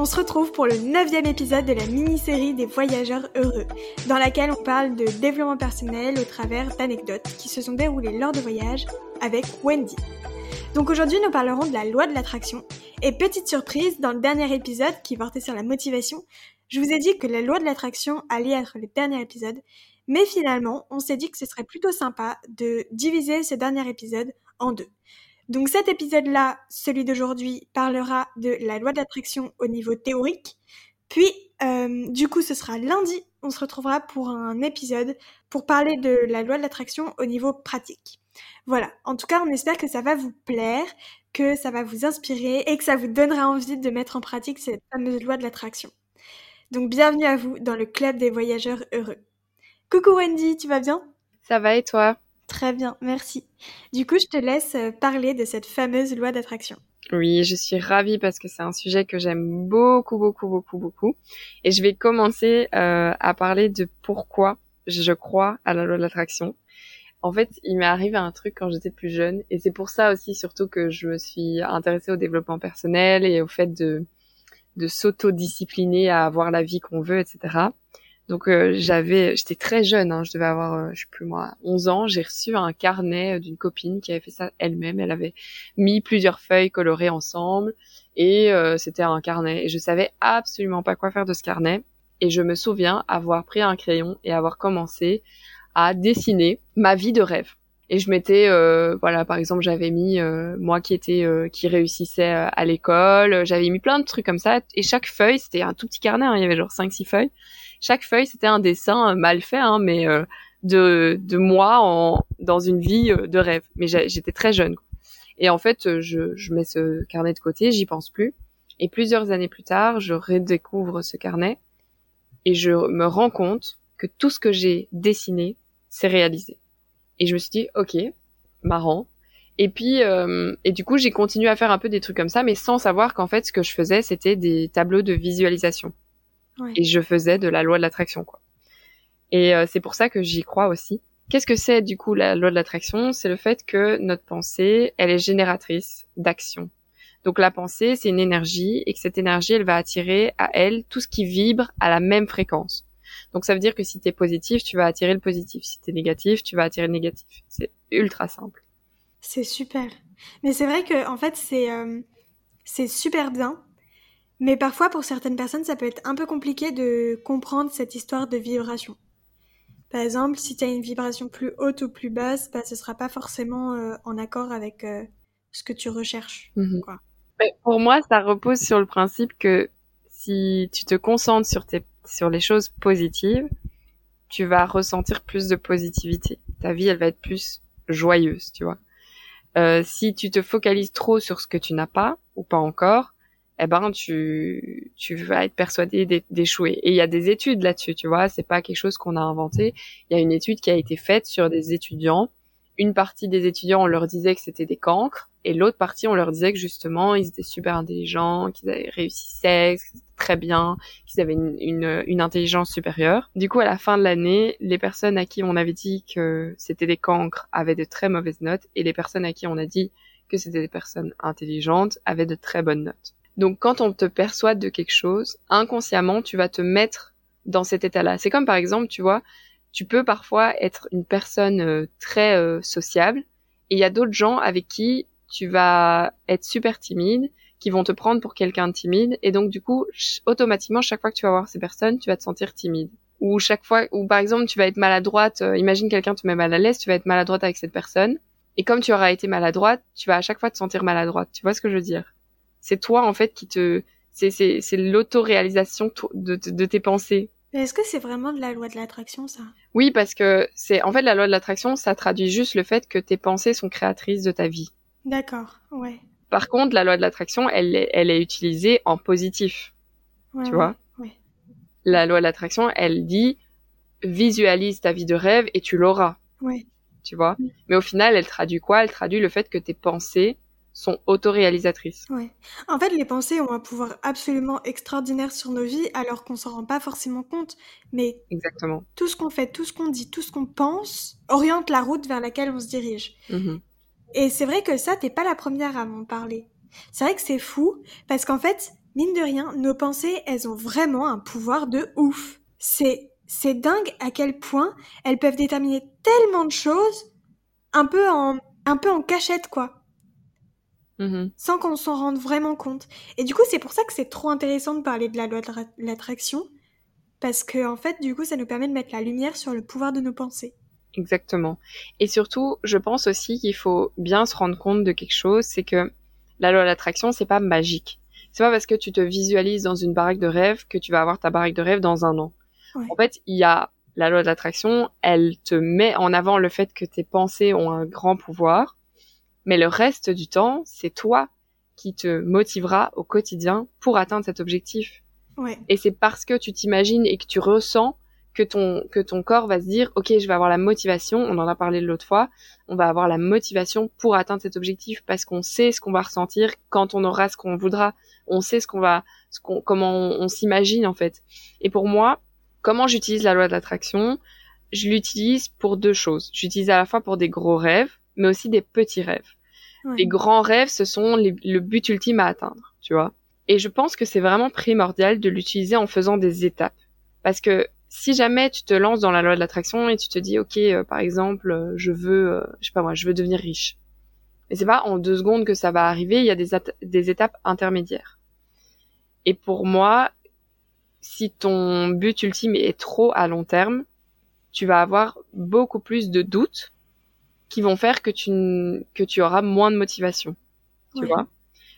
on se retrouve pour le neuvième épisode de la mini-série des voyageurs heureux, dans laquelle on parle de développement personnel au travers d'anecdotes qui se sont déroulées lors de voyages avec Wendy. Donc aujourd'hui, nous parlerons de la loi de l'attraction. Et petite surprise, dans le dernier épisode qui portait sur la motivation, je vous ai dit que la loi de l'attraction allait être le dernier épisode, mais finalement, on s'est dit que ce serait plutôt sympa de diviser ce dernier épisode en deux. Donc cet épisode-là, celui d'aujourd'hui, parlera de la loi de l'attraction au niveau théorique. Puis, euh, du coup, ce sera lundi, on se retrouvera pour un épisode pour parler de la loi de l'attraction au niveau pratique. Voilà, en tout cas, on espère que ça va vous plaire, que ça va vous inspirer et que ça vous donnera envie de mettre en pratique cette fameuse loi de l'attraction. Donc bienvenue à vous dans le club des voyageurs heureux. Coucou Wendy, tu vas bien? Ça va et toi? Très bien, merci. Du coup, je te laisse euh, parler de cette fameuse loi d'attraction. Oui, je suis ravie parce que c'est un sujet que j'aime beaucoup, beaucoup, beaucoup, beaucoup. Et je vais commencer euh, à parler de pourquoi je crois à la loi de l'attraction. En fait, il m'est arrivé un truc quand j'étais plus jeune, et c'est pour ça aussi surtout que je me suis intéressée au développement personnel et au fait de, de s'auto-discipliner à avoir la vie qu'on veut, etc. Donc euh, j'avais, j'étais très jeune, hein, je devais avoir, euh, je sais plus moi, 11 ans. J'ai reçu un carnet euh, d'une copine qui avait fait ça elle-même. Elle avait mis plusieurs feuilles colorées ensemble et c'était un carnet. Et je savais absolument pas quoi faire de ce carnet. Et je me souviens avoir pris un crayon et avoir commencé à dessiner ma vie de rêve. Et je m'étais, voilà, par exemple, j'avais mis moi qui était, qui réussissait à l'école. J'avais mis plein de trucs comme ça. Et chaque feuille, c'était un tout petit carnet. Hein, il y avait genre 5-6 feuilles chaque feuille c'était un dessin euh, mal fait, hein, mais euh, de, de moi en, dans une vie euh, de rêve. Mais j'étais très jeune. Et en fait, je, je mets ce carnet de côté, j'y pense plus. Et plusieurs années plus tard, je redécouvre ce carnet et je me rends compte que tout ce que j'ai dessiné s'est réalisé. Et je me suis dit, ok, marrant. Et puis, euh, et du coup, j'ai continué à faire un peu des trucs comme ça, mais sans savoir qu'en fait, ce que je faisais, c'était des tableaux de visualisation. Et je faisais de la loi de l'attraction, quoi. Et euh, c'est pour ça que j'y crois aussi. Qu'est-ce que c'est du coup la loi de l'attraction? C'est le fait que notre pensée, elle est génératrice d'action. Donc la pensée, c'est une énergie et que cette énergie, elle va attirer à elle tout ce qui vibre à la même fréquence. Donc ça veut dire que si t'es positif, tu vas attirer le positif. Si t'es négatif, tu vas attirer le négatif. C'est ultra simple. C'est super. Mais c'est vrai que en fait c'est euh, c'est super bien mais parfois, pour certaines personnes, ça peut être un peu compliqué de comprendre cette histoire de vibration. Par exemple, si tu as une vibration plus haute ou plus basse, bah, ce sera pas forcément euh, en accord avec euh, ce que tu recherches. Mhm. pour moi, ça repose sur le principe que si tu te concentres sur, tes, sur les choses positives, tu vas ressentir plus de positivité. Ta vie, elle va être plus joyeuse, tu vois. Euh, si tu te focalises trop sur ce que tu n'as pas ou pas encore, eh ben tu tu vas être persuadé d'échouer. Et il y a des études là-dessus, tu vois, c'est pas quelque chose qu'on a inventé. Il y a une étude qui a été faite sur des étudiants. Une partie des étudiants, on leur disait que c'était des cancres, et l'autre partie, on leur disait que justement, ils étaient super intelligents, qu'ils avaient réussi sexe, très bien, qu'ils avaient une, une, une, intelligence supérieure. Du coup, à la fin de l'année, les personnes à qui on avait dit que c'était des cancres avaient de très mauvaises notes, et les personnes à qui on a dit que c'était des personnes intelligentes avaient de très bonnes notes. Donc quand on te persuade de quelque chose, inconsciemment, tu vas te mettre dans cet état-là. C'est comme par exemple, tu vois, tu peux parfois être une personne euh, très euh, sociable et il y a d'autres gens avec qui tu vas être super timide, qui vont te prendre pour quelqu'un de timide et donc du coup, automatiquement, chaque fois que tu vas voir ces personnes, tu vas te sentir timide. Ou chaque fois, ou par exemple, tu vas être maladroite, euh, imagine quelqu'un te met mal à l'aise, tu vas être maladroite avec cette personne. Et comme tu auras été maladroite, tu vas à chaque fois te sentir maladroite. Tu vois ce que je veux dire? C'est toi en fait qui te c'est c'est c'est l'autoréalisation de, de, tes pensées. Mais est-ce que c'est vraiment de la loi de l'attraction ça? Oui, parce que c'est en fait la loi de l'attraction, ça traduit juste le fait que tes pensées sont créatrices de ta vie. D'accord, ouais. Par contre, la loi de l'attraction, elle est, elle est utilisée en positif. tu vois ouais. La loi de l'attraction, elle dit visualise ta vie de rêve et tu l'auras. Ouais. Tu vois Mais au final, elle traduit quoi? Elle traduit le fait que tes pensées sont autoréalisatrices. Ouais. En fait, les pensées ont un pouvoir absolument extraordinaire sur nos vies alors qu'on s'en rend pas forcément compte. Mais Exactement. tout ce qu'on fait, tout ce qu'on dit, tout ce qu'on pense oriente la route vers laquelle on se dirige. Mm-hmm. Et c'est vrai que ça, t'es pas la première à m'en parler. C'est vrai que c'est fou parce qu'en fait, mine de rien, nos pensées, elles ont vraiment un pouvoir de ouf. C'est, c'est dingue à quel point elles peuvent déterminer tellement de choses, un peu en, un peu en cachette, quoi. Mhm. Sans qu'on s'en rende vraiment compte. Et du coup, c'est pour ça que c'est trop intéressant de parler de la loi de ra- l'attraction. Parce que, en fait, du coup, ça nous permet de mettre la lumière sur le pouvoir de nos pensées. Exactement. Et surtout, je pense aussi qu'il faut bien se rendre compte de quelque chose, c'est que la loi de l'attraction, c'est pas magique. C'est pas parce que tu te visualises dans une baraque de rêve que tu vas avoir ta baraque de rêve dans un an. Ouais. En fait, il y a la loi de l'attraction, elle te met en avant le fait que tes pensées ont un grand pouvoir, mais le reste du temps, c'est toi qui te motivera au quotidien pour atteindre cet objectif. Ouais. Et c'est parce que tu t'imagines et que tu ressens que ton, que ton corps va se dire, OK, je vais avoir la motivation, on en a parlé l'autre fois, on va avoir la motivation pour atteindre cet objectif parce qu'on sait ce qu'on va ressentir quand on aura ce qu'on voudra. On sait ce qu'on va, ce qu'on, comment on, on s'imagine, en fait. Et pour moi, comment j'utilise la loi de l'attraction? Je l'utilise pour deux choses. J'utilise à la fois pour des gros rêves, mais aussi des petits rêves. Ouais. Les grands rêves, ce sont les- le but ultime à atteindre, tu vois. Et je pense que c'est vraiment primordial de l'utiliser en faisant des étapes. Parce que si jamais tu te lances dans la loi de l'attraction et tu te dis, ok, euh, par exemple, euh, je veux, euh, je sais pas moi, je veux devenir riche. Et c'est pas en deux secondes que ça va arriver, il y a des, des étapes intermédiaires. Et pour moi, si ton but ultime est trop à long terme, tu vas avoir beaucoup plus de doutes qui vont faire que tu, que tu auras moins de motivation. Tu Ouais. vois?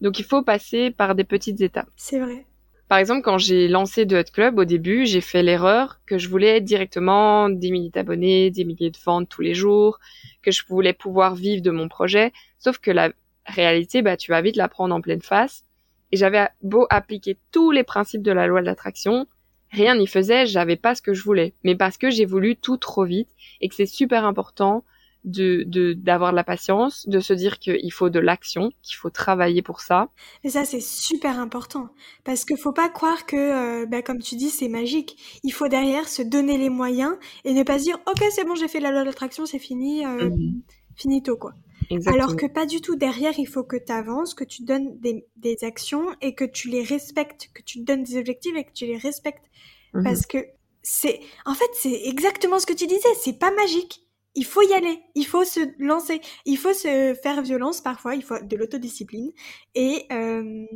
Donc il faut passer par des petites étapes. C'est vrai. Par exemple, quand j'ai lancé The Hut Club, au début, j'ai fait l'erreur que je voulais directement des milliers d'abonnés, des milliers de ventes tous les jours, que je voulais pouvoir vivre de mon projet. Sauf que la réalité, bah, tu vas vite la prendre en pleine face. Et j'avais beau appliquer tous les principes de la loi de l'attraction, rien n'y faisait, j'avais pas ce que je voulais. Mais parce que j'ai voulu tout trop vite et que c'est super important de, d'avoir de la patience, de se dire qu'il faut de l'action, qu'il faut travailler pour ça. Et ça, c'est super important. Parce qu'il faut pas croire que, euh, bah, comme tu dis, c'est magique. Il faut derrière se donner les moyens et ne pas se dire, ok, c'est bon, j'ai fait la loi de l'attraction, c'est fini, euh, Mhm. finito, quoi. Exactement. Alors que pas du tout. Derrière, il faut que tu avances, que tu donnes des, des actions et que tu les respectes, que tu donnes des objectifs et que tu les respectes. Mhm. Parce que c'est, en fait, c'est exactement ce que tu disais. C'est pas magique. Il faut y aller. Il faut se lancer. Il faut se faire violence parfois. Il faut de l'autodiscipline et, euh,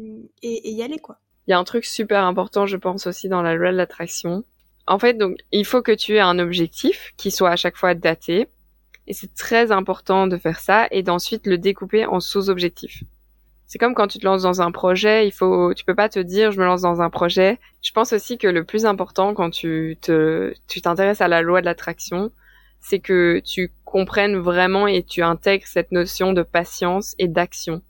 et, et y aller, quoi. Il y a un truc super important, je pense aussi dans la loi de l'attraction. En fait, donc, il faut que tu aies un objectif qui soit à chaque fois daté. Et c'est très important de faire ça et d'ensuite le découper en sous-objectifs. C'est comme quand tu te lances dans un projet, il faut, tu peux pas te dire, je me lance dans un projet. Je pense aussi que le plus important quand tu te, tu t'intéresses à la loi de l'attraction, c'est que tu comprennes vraiment et tu intègres cette notion de patience et d'action.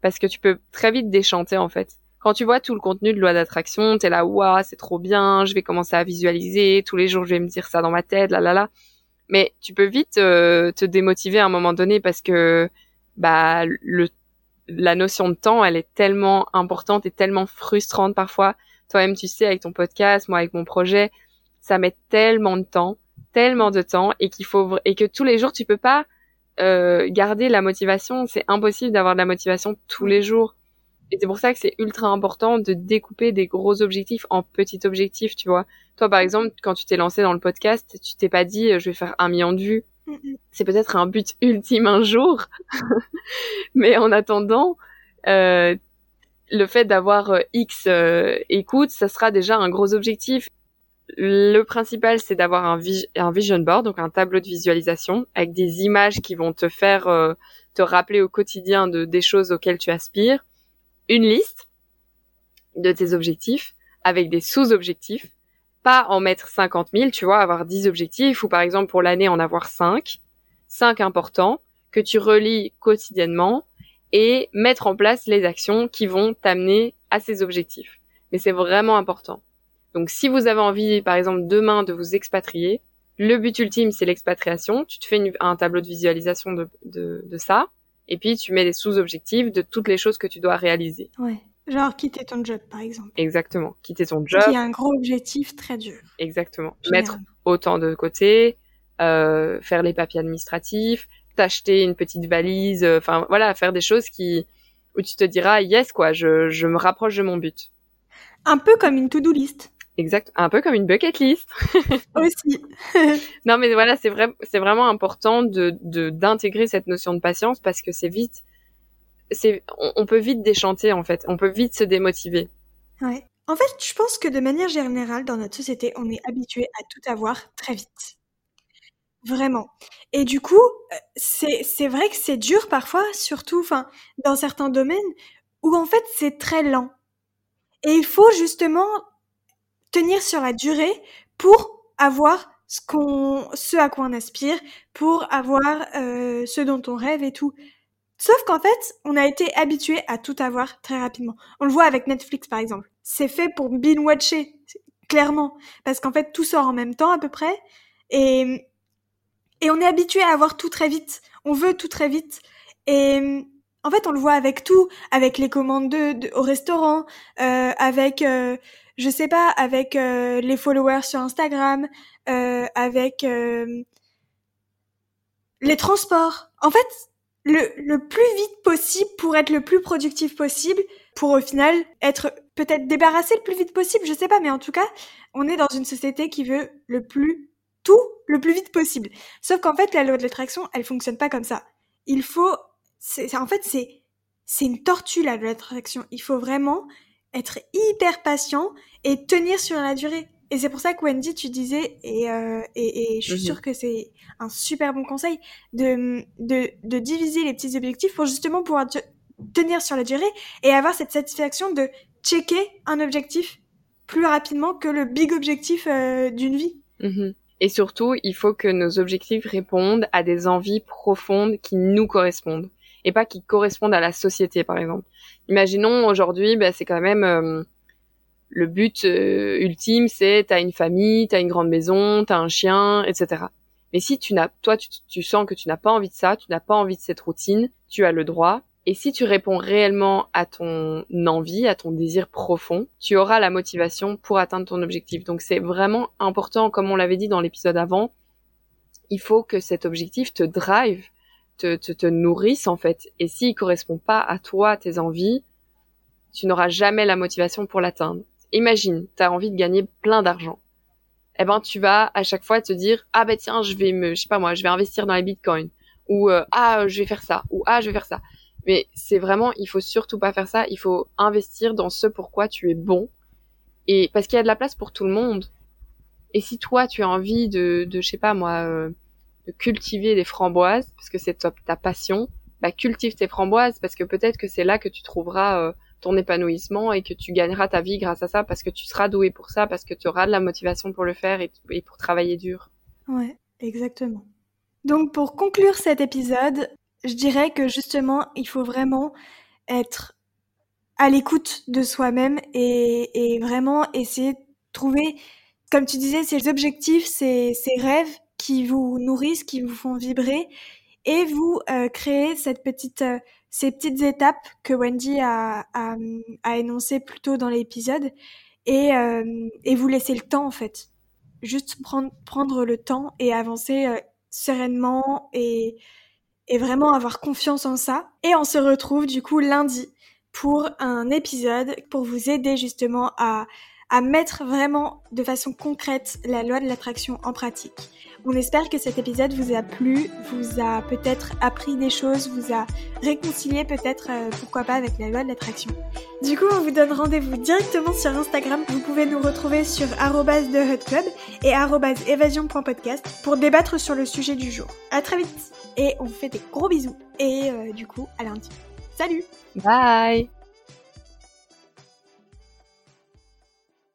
Parce que tu peux très vite déchanter, en fait quand tu vois tout le contenu de loi d'attraction, t'es là, waouh, c'est trop bien, je vais commencer à visualiser, tous les jours je vais me dire ça dans ma tête, là là là. Mais tu peux vite euh, te démotiver à un moment donné parce que bah le la notion de temps, elle est tellement importante et tellement frustrante parfois. Toi-même, tu sais, avec ton podcast, moi avec mon projet, ça met tellement de temps, tellement de temps, et qu'il faut et que tous les jours tu peux pas euh, garder la motivation. C'est impossible d'avoir de la motivation tous les jours. Et c'est pour ça que c'est ultra important de découper des gros objectifs en petits objectifs, tu vois. Toi, par exemple, quand tu t'es lancé dans le podcast, tu t'es pas dit, euh, je vais faire un million de vues. Mm, mm. C'est peut-être un but ultime un jour. Mais en attendant, euh, le fait d'avoir euh, X euh, écoutes, ça sera déjà un gros objectif. Le principal, c'est d'avoir un, vis- un vision board, donc un tableau de visualisation, avec des images qui vont te faire euh, te rappeler au quotidien de, des choses auxquelles tu aspires une liste de tes objectifs avec des sous-objectifs. Pas en mettre 50 000, tu vois, avoir 10 objectifs ou par exemple pour l'année en avoir 5. 5 importants que tu relis quotidiennement et mettre en place les actions qui vont t'amener à ces objectifs. Mais c'est vraiment important. Donc si vous avez envie, par exemple, demain de vous expatrier, le but ultime, c'est l'expatriation. Tu te fais une- un tableau de visualisation de, de, de ça. Et puis, tu mets des sous-objectifs de toutes les choses que tu dois réaliser. Ouais. Genre quitter ton job, par exemple. Exactement. Quitter ton job. Qui est un gros objectif très dur. Exactement. généralement. Mettre autant de côté, euh, faire les papiers administratifs, t'acheter une petite valise, euh, enfin voilà, faire des choses qui où tu te diras yes quoi, je, je me rapproche de mon but. Un peu comme une to-do list. Exact, un peu comme une bucket list. Aussi. non, mais voilà, c'est vrai, c'est vraiment important de d'intégrer cette notion de patience parce que c'est vite, c'est, on, peut vite déchanter en fait, on peut vite se démotiver. Ouais. En fait, je pense que de manière générale, dans notre société, on est habitué à tout avoir très vite. Vraiment. Et du coup, euh, c'est c'est vrai que c'est dur parfois, surtout, enfin, dans certains domaines où en fait c'est très lent. Et il faut justement tenir sur la durée pour avoir ce qu'on, ce à quoi on aspire, pour avoir euh, ce dont on rêve et tout. Sauf qu'en fait, on a été habitué à tout avoir très rapidement. On le voit avec Netflix par exemple. C'est fait pour binge-watcher, clairement, parce qu'en fait tout sort en même temps à peu près, et et on est habitué à avoir tout très vite. On veut tout très vite, et en fait on le voit avec tout, avec les commandes de, au restaurant, euh, avec euh, je sais pas, avec euh, les followers sur Instagram, euh, avec euh, les transports. En fait, le, le plus vite possible pour être le plus productif possible, pour au final être peut-être débarrassé le plus vite possible, je sais pas, mais en tout cas, on est dans une société qui veut le plus tout le plus vite possible. Sauf qu'en fait, la loi de l'attraction, elle fonctionne pas comme ça. Il faut, c'est, en fait, c'est, c'est une tortue la loi de l'attraction. Il faut vraiment être hyper patient et tenir sur la durée. Et c'est pour ça que Wendy, tu disais, et, euh, et, et, je suis mhm. sûre que c'est un super bon conseil, de, de, de, diviser les petits objectifs pour justement pouvoir tenir sur la durée et avoir cette satisfaction de checker un objectif plus rapidement que le big objectif euh, d'une vie. Mhm. Et surtout, il faut que nos objectifs répondent à des envies profondes qui nous correspondent et pas qui correspondent à la société, par exemple. Imaginons aujourd'hui, bah, c'est quand même euh, le but euh, ultime, c'est t'as une famille, t'as une grande maison, t'as un chien, etc. Mais si tu n'as, toi, tu, tu sens que tu n'as pas envie de ça, tu n'as pas envie de cette routine, tu as le droit. Et si tu réponds réellement à ton envie, à ton désir profond, tu auras la motivation pour atteindre ton objectif. Donc c'est vraiment important, comme on l'avait dit dans l'épisode avant, il faut que cet objectif te drive, te, te, te nourrissent en fait. Et s'il correspond pas à toi, tes envies, tu n'auras jamais la motivation pour l'atteindre. Imagine, tu as envie de gagner plein d'argent. Eh ben, tu vas à chaque fois te dire, ah ben tiens, je vais me, je sais pas moi, je vais investir dans les bitcoins. Ou, euh, ah, je vais faire ça. Ou, ah, je vais faire ça. Mais c'est vraiment, il faut surtout pas faire ça. Il faut investir dans ce pourquoi tu es bon. Et parce qu'il y a de la place pour tout le monde. Et si toi, tu as envie de, de je sais pas moi, euh, de cultiver des framboises parce que c'est ta, passion, bah cultive tes framboises parce que peut-être que c'est là que tu trouveras euh, ton épanouissement et que tu gagneras ta vie grâce à ça parce que tu seras doué pour ça, parce que tu auras de la motivation pour le faire et, pour travailler dur. Ouais, exactement. Donc pour conclure cet épisode, je dirais que justement, il faut vraiment être à l'écoute de soi-même et, vraiment essayer de trouver, comme tu disais, ces objectifs, ces rêves qui vous nourrissent, qui vous font vibrer, et vous euh, créez cette petite, euh, ces petites étapes que Wendy a, a, a énoncées plus tôt dans l'épisode, et, euh, et vous laissez le temps en fait. Juste prendre, prendre le temps et avancer euh, sereinement et, et vraiment avoir confiance en ça. Et on se retrouve du coup lundi pour un épisode pour vous aider justement à, à mettre vraiment de façon concrète la loi de l'attraction en pratique. On espère que cet épisode vous a plu, vous a peut-être appris des choses, vous a réconcilié peut-être, euh, pourquoi pas, avec la loi de l'attraction. Du coup, on vous donne rendez-vous directement sur Instagram. Vous pouvez nous retrouver sur @thehotclub et @évasion.podcast pour débattre sur le sujet du jour. À très vite et on vous fait des gros bisous et euh, du coup à lundi. Salut. Bye.